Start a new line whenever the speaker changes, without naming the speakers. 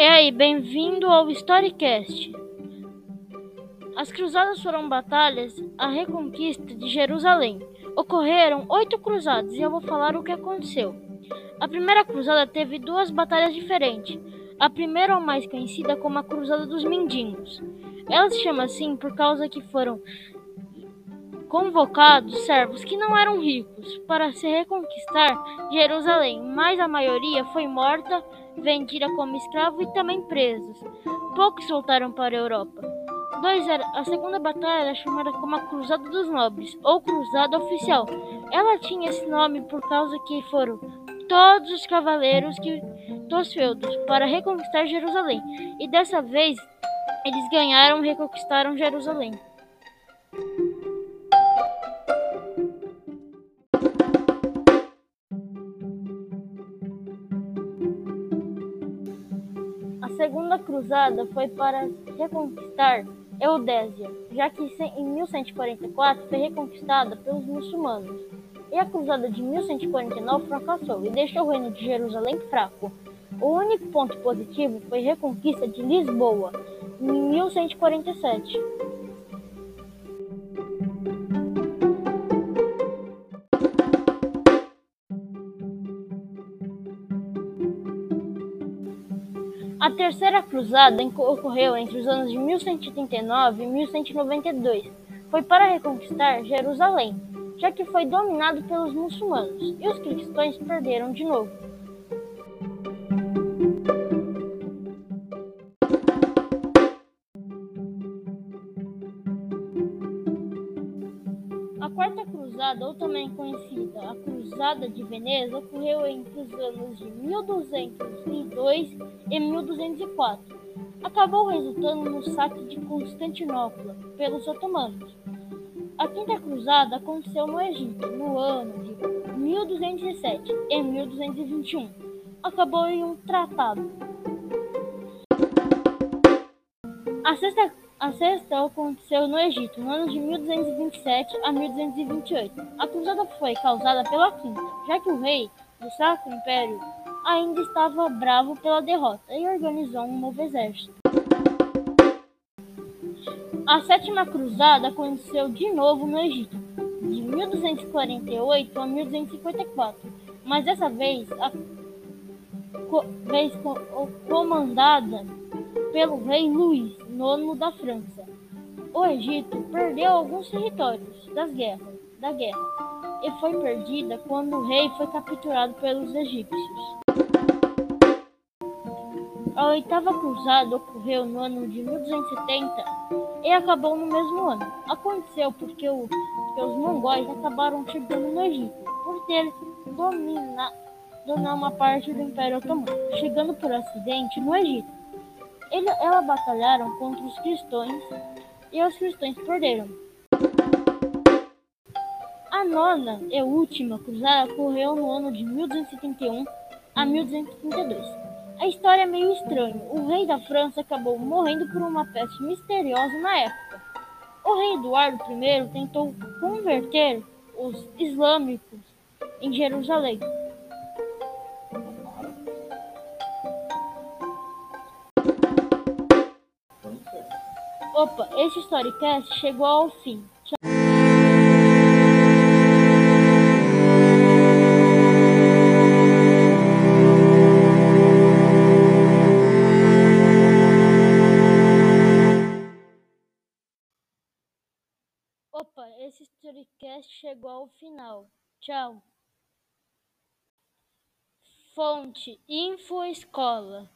E aí, bem-vindo ao Storycast. As cruzadas foram batalhas à reconquista de Jerusalém. Ocorreram oito cruzadas e eu vou falar o que aconteceu. A primeira cruzada teve duas batalhas diferentes. A primeira, ou mais conhecida como a Cruzada dos Mendigos. Ela se chama assim por causa que foram convocados servos que não eram ricos para se reconquistar Jerusalém, mas a maioria foi morta, vendida como escravo e também presos. Poucos voltaram para a Europa. Dois era, a segunda batalha era chamada como a Cruzada dos Nobres, ou Cruzada Oficial. Ela tinha esse nome por causa que foram todos os cavaleiros que, dos feudos para reconquistar Jerusalém. E dessa vez eles ganharam e reconquistaram Jerusalém. Segunda cruzada foi para reconquistar Eudésia, já que em 1144 foi reconquistada pelos muçulmanos. E a cruzada de 1149 fracassou e deixou o reino de Jerusalém fraco. O único ponto positivo foi a reconquista de Lisboa, em 1147. A Terceira Cruzada ocorreu entre os anos de 1139 e 1192. Foi para reconquistar Jerusalém, já que foi dominado pelos muçulmanos, e os cristãos perderam de novo. Quarta Cruzada, ou também conhecida a Cruzada de Veneza, ocorreu entre os anos de 1202 e 1204. Acabou resultando no saque de Constantinopla pelos otomanos. A Quinta Cruzada aconteceu no Egito, no ano de 1207 e 1221. Acabou em um tratado. A Sexta a sexta aconteceu no Egito, no ano de 1227 a 1228. A cruzada foi causada pela quinta, já que o rei do Sacro Império ainda estava bravo pela derrota e organizou um novo exército. A sétima cruzada aconteceu de novo no Egito, de 1248 a 1254, mas dessa vez a co vez comandada pelo rei Luís IX da França. O Egito perdeu alguns territórios das guerras, da guerra e foi perdida quando o rei foi capturado pelos egípcios. A oitava cruzada ocorreu no ano de 1270 e acabou no mesmo ano. Aconteceu porque, o, porque os mongóis acabaram chegando no Egito por ter dominado uma parte do Império Otomano, chegando por acidente no Egito. Ela batalharam contra os cristãos e os cristãos perderam. A nona e última cruzada ocorreu no ano de 1271 a 1232. A história é meio estranha. O rei da França acabou morrendo por uma peste misteriosa na época. O rei Eduardo I tentou converter os islâmicos em Jerusalém. Opa, esse Storycast chegou ao fim. Tchau. Opa, esse Storycast chegou ao final. Tchau. Fonte Info Escola